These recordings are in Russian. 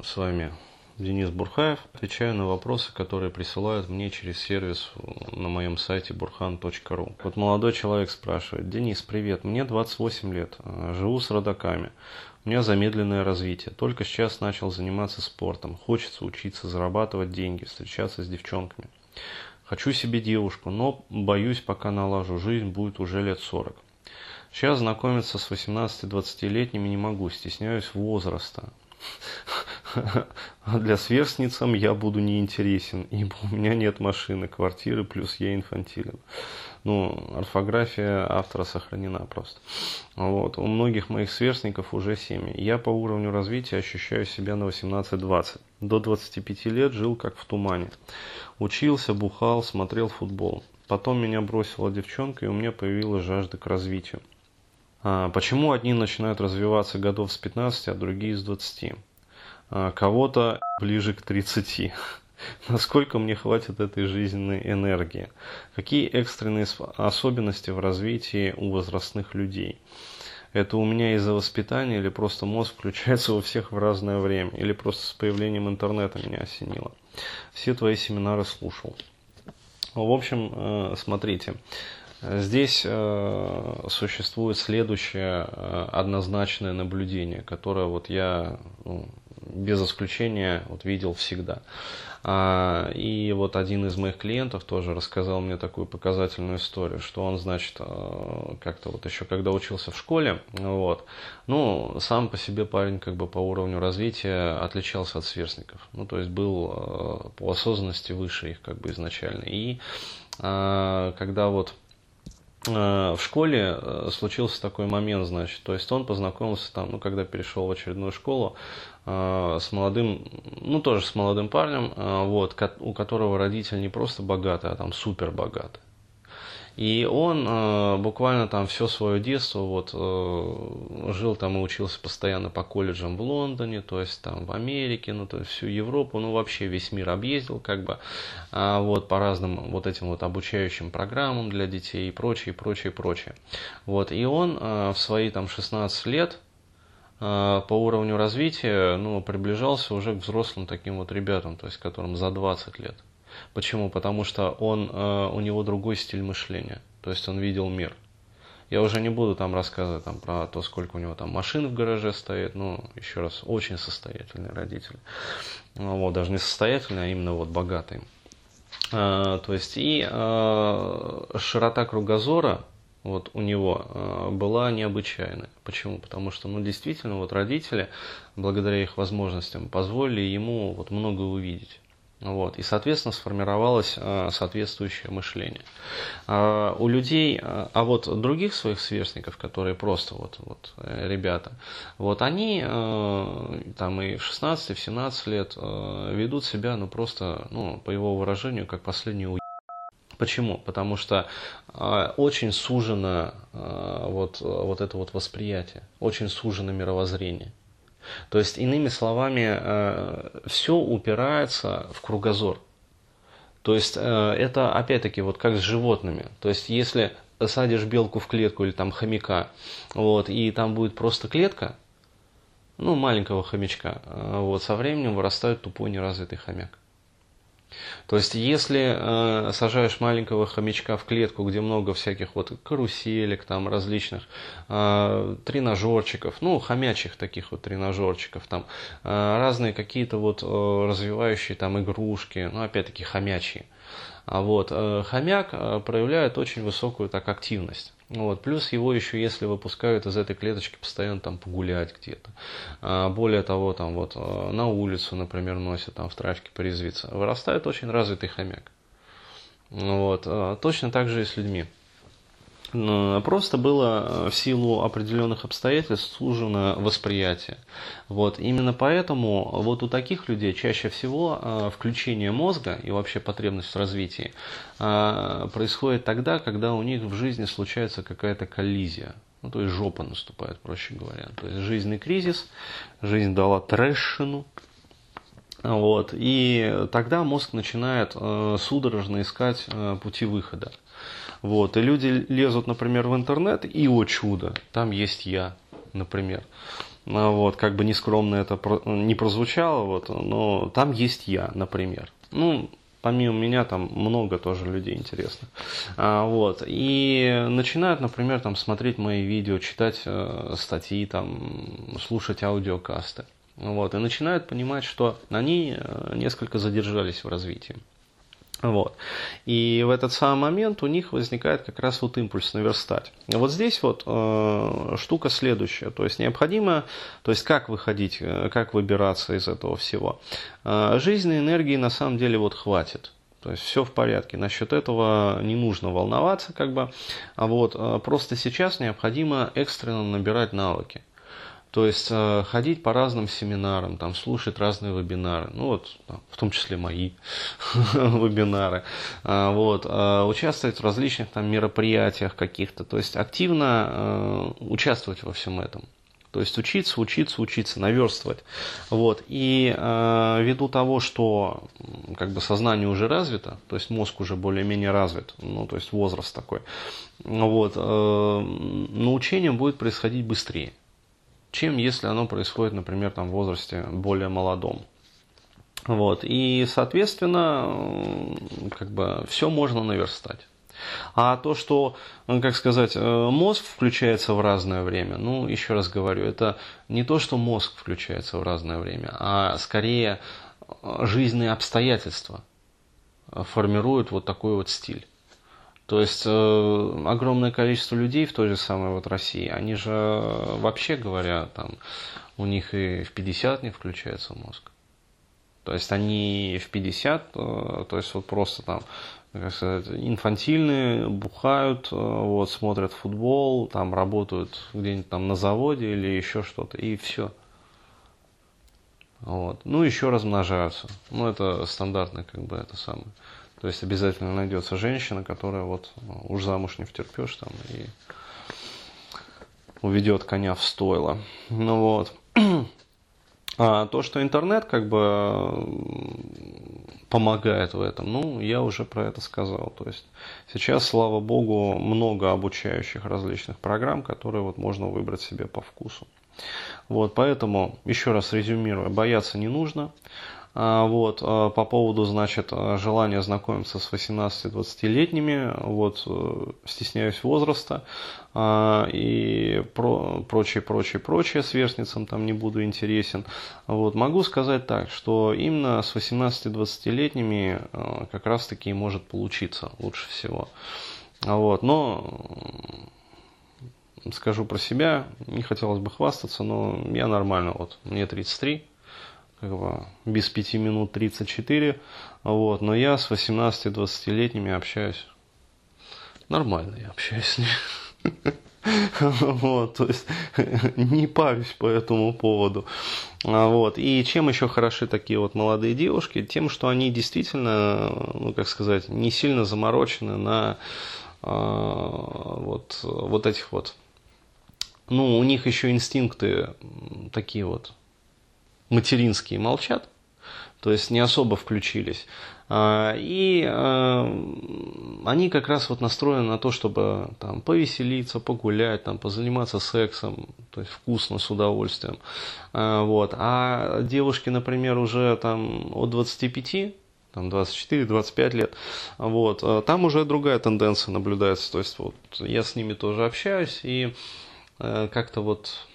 С вами Денис Бурхаев. Отвечаю на вопросы, которые присылают мне через сервис на моем сайте burhan.ru. Вот молодой человек спрашивает. Денис, привет, мне 28 лет, живу с родаками. У меня замедленное развитие. Только сейчас начал заниматься спортом. Хочется учиться зарабатывать деньги, встречаться с девчонками. Хочу себе девушку, но боюсь, пока налажу жизнь, будет уже лет 40. Сейчас знакомиться с 18-20-летними не могу, стесняюсь возраста. А для сверстницам я буду неинтересен, ибо у меня нет машины, квартиры, плюс я инфантилен. Ну, орфография автора сохранена просто. Вот. У многих моих сверстников уже семьи. Я по уровню развития ощущаю себя на 18-20. До 25 лет жил как в тумане. Учился, бухал, смотрел футбол. Потом меня бросила девчонка, и у меня появилась жажда к развитию. А, почему одни начинают развиваться годов с 15, а другие с 20? А, кого-то ближе к 30. Насколько мне хватит этой жизненной энергии? Какие экстренные особенности в развитии у возрастных людей? Это у меня из-за воспитания или просто мозг включается у всех в разное время? Или просто с появлением интернета меня осенило? Все твои семинары слушал. В общем, э, смотрите. Здесь э, существует следующее э, однозначное наблюдение, которое вот я ну, без исключения вот видел всегда. А, и вот один из моих клиентов тоже рассказал мне такую показательную историю, что он, значит, э, как-то вот еще когда учился в школе, вот, ну, сам по себе парень как бы по уровню развития отличался от сверстников. Ну, то есть был по осознанности выше их как бы изначально. И когда вот Э, в школе э, случился такой момент, значит, то есть он познакомился там, ну, когда перешел в очередную школу, э, с молодым, ну, тоже с молодым парнем, вот, у которого родители не просто богатые, а там супер богатые. И он э, буквально там все свое детство вот э, жил там и учился постоянно по колледжам в Лондоне, то есть там в Америке, ну то есть всю Европу, ну вообще весь мир объездил как бы, а, вот по разным вот этим вот обучающим программам для детей и прочее, прочее, прочее. Вот и он э, в свои там 16 лет э, по уровню развития, ну, приближался уже к взрослым таким вот ребятам, то есть которым за 20 лет. Почему? Потому что он, э, у него другой стиль мышления. То есть он видел мир. Я уже не буду там рассказывать там, про то, сколько у него там машин в гараже стоит. Ну, еще раз, очень состоятельные родители. Вот, даже не состоятельные, а именно вот богатые. А, то есть и а, широта кругозора вот у него а, была необычайная. Почему? Потому что, ну, действительно, вот родители, благодаря их возможностям, позволили ему вот многое увидеть. Вот, и, соответственно, сформировалось э, соответствующее мышление. А у людей, э, а вот других своих сверстников, которые просто вот, вот э, ребята, вот они там и в 16, и в 17 лет ведут себя, ну, просто, ну, по его выражению, как последний у Почему? Потому что очень сужено вот, вот это вот восприятие, очень сужено мировоззрение. То есть, иными словами, э, все упирается в кругозор. То есть, э, это опять-таки вот как с животными. То есть, если садишь белку в клетку или там хомяка, вот, и там будет просто клетка, ну, маленького хомячка, э, вот, со временем вырастает тупой неразвитый хомяк. То есть, если э, сажаешь маленького хомячка в клетку, где много всяких вот каруселек, там различных э, тренажерчиков, ну, хомячих таких вот тренажерчиков, там э, разные какие-то вот э, развивающие там игрушки, ну, опять-таки хомячие. А вот э, хомяк э, проявляет очень высокую так активность. Вот. Плюс его еще, если выпускают из этой клеточки, постоянно там погулять где-то. А, более того, там вот э, на улицу, например, носят там в трафике порезвиться. Вырастает очень развитый хомяк. Вот. Точно так же и с людьми. Просто было э, в силу определенных обстоятельств сужено восприятие. Вот. Именно поэтому вот у таких людей чаще всего э, включение мозга и вообще потребность в развитии э, происходит тогда, когда у них в жизни случается какая-то коллизия. Ну, то есть жопа наступает, проще говоря. То есть жизненный кризис, жизнь дала трэшину, вот, и тогда мозг начинает э, судорожно искать э, пути выхода. Вот. И люди лезут, например, в интернет, и, о чудо, там есть я, например. вот, как бы нескромно это не прозвучало, вот, но там есть я, например. Ну, помимо меня там много тоже людей интересных. А, вот. И начинают, например, там смотреть мои видео, читать э, статьи, там, слушать аудиокасты. Вот. И начинают понимать, что они э, несколько задержались в развитии. Вот. И в этот самый момент у них возникает как раз вот импульс наверстать. Вот здесь вот э, штука следующая. То есть необходимо, то есть как выходить, э, как выбираться из этого всего. Э, жизненной энергии на самом деле вот хватит. То есть все в порядке. Насчет этого не нужно волноваться, как бы. А вот э, просто сейчас необходимо экстренно набирать навыки. То есть э, ходить по разным семинарам, там, слушать разные вебинары, ну вот, в том числе мои вебинары, а, вот, а, участвовать в различных там мероприятиях каких-то, то есть активно э, участвовать во всем этом. То есть учиться, учиться, учиться, наверстывать. Вот. И э, ввиду того, что как бы сознание уже развито, то есть мозг уже более-менее развит, ну, то есть возраст такой, вот, э, научение будет происходить быстрее чем если оно происходит, например, там, в возрасте более молодом. Вот. И, соответственно, как бы все можно наверстать. А то, что, как сказать, э, мозг включается в разное время, ну, еще раз говорю, это не то, что мозг включается в разное время, а скорее э, жизненные обстоятельства формируют вот такой вот стиль. То есть э, огромное количество людей в той же самой вот России, они же вообще говоря, там, у них и в 50 не включается мозг. То есть они в 50, э, то есть вот просто там, как сказать, инфантильные, бухают, э, вот, смотрят футбол, там работают где-нибудь там на заводе или еще что-то, и все. Вот. Ну, еще размножаются. Ну, это стандартно, как бы, это самое. То есть обязательно найдется женщина, которая вот ну, уж замуж не втерпешь там и уведет коня в стойло. Ну вот. А то, что интернет как бы помогает в этом, ну, я уже про это сказал. То есть сейчас, слава богу, много обучающих различных программ, которые вот можно выбрать себе по вкусу. Вот, поэтому, еще раз резюмируя, бояться не нужно. А, вот, а, по поводу, значит, желания знакомиться с 18-20-летними, вот, э, стесняюсь возраста, а, и про, прочее, прочее, прочее, сверстницам там не буду интересен. Вот, могу сказать так, что именно с 18-20-летними как раз-таки может получиться лучше всего. Вот, но скажу про себя, не хотелось бы хвастаться, но я нормально, вот, мне 33, как бы без 5 минут 34, вот, но я с 18-20-летними общаюсь нормально, я общаюсь с ними. Вот, то есть не парюсь по этому поводу. А, вот. И чем еще хороши такие вот молодые девушки? Тем, что они действительно, ну как сказать, не сильно заморочены на а, вот, вот этих вот. Ну, у них еще инстинкты такие вот материнские молчат, то есть не особо включились. А, и а, они как раз вот настроены на то, чтобы там повеселиться, погулять, там, позаниматься сексом, то есть вкусно, с удовольствием. А, вот. А девушки, например, уже там от 25 там 24-25 лет, вот, там уже другая тенденция наблюдается, то есть вот я с ними тоже общаюсь, и как-то вот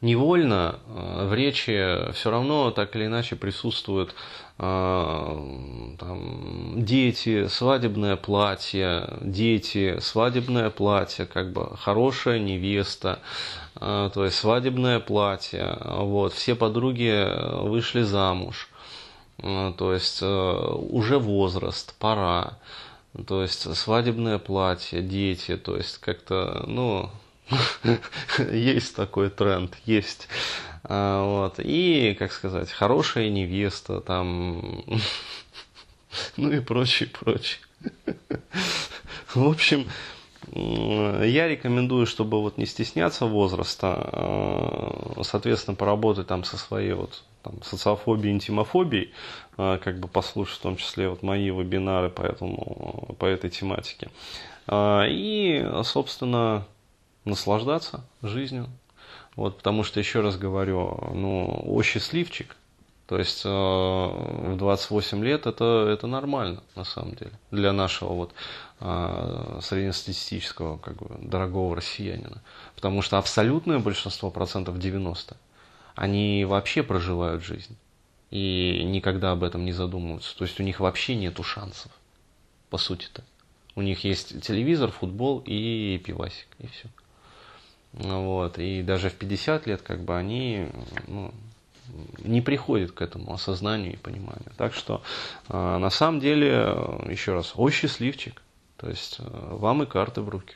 невольно э, в речи все равно так или иначе присутствуют э, там, дети, свадебное платье, дети, свадебное платье, как бы хорошая невеста, э, то есть свадебное платье, вот, все подруги вышли замуж, то есть уже возраст, пора, то есть свадебное платье, дети, то есть как-то, ну, есть такой тренд, есть. А, вот. И, как сказать, хорошая невеста, там, ну и прочее, прочее. В общем, я рекомендую, чтобы вот не стесняться возраста, а, соответственно, поработать там со своей вот там, социофобией, интимофобией, а, как бы послушать в том числе вот мои вебинары по, этому, по этой тематике. И, собственно, наслаждаться жизнью, Вот, потому что, еще раз говорю, ну, о счастливчик, то есть э, в 28 лет это, это нормально, на самом деле, для нашего вот э, среднестатистического, как бы, дорогого россиянина. Потому что абсолютное большинство, процентов 90, они вообще проживают жизнь и никогда об этом не задумываются. То есть у них вообще нету шансов, по сути-то. У них есть телевизор, футбол и пивасик, и все. Вот. И даже в 50 лет как бы они ну, не приходит к этому осознанию и пониманию. Так что э, на самом деле, еще раз, о счастливчик. То есть э, вам и карты в руки.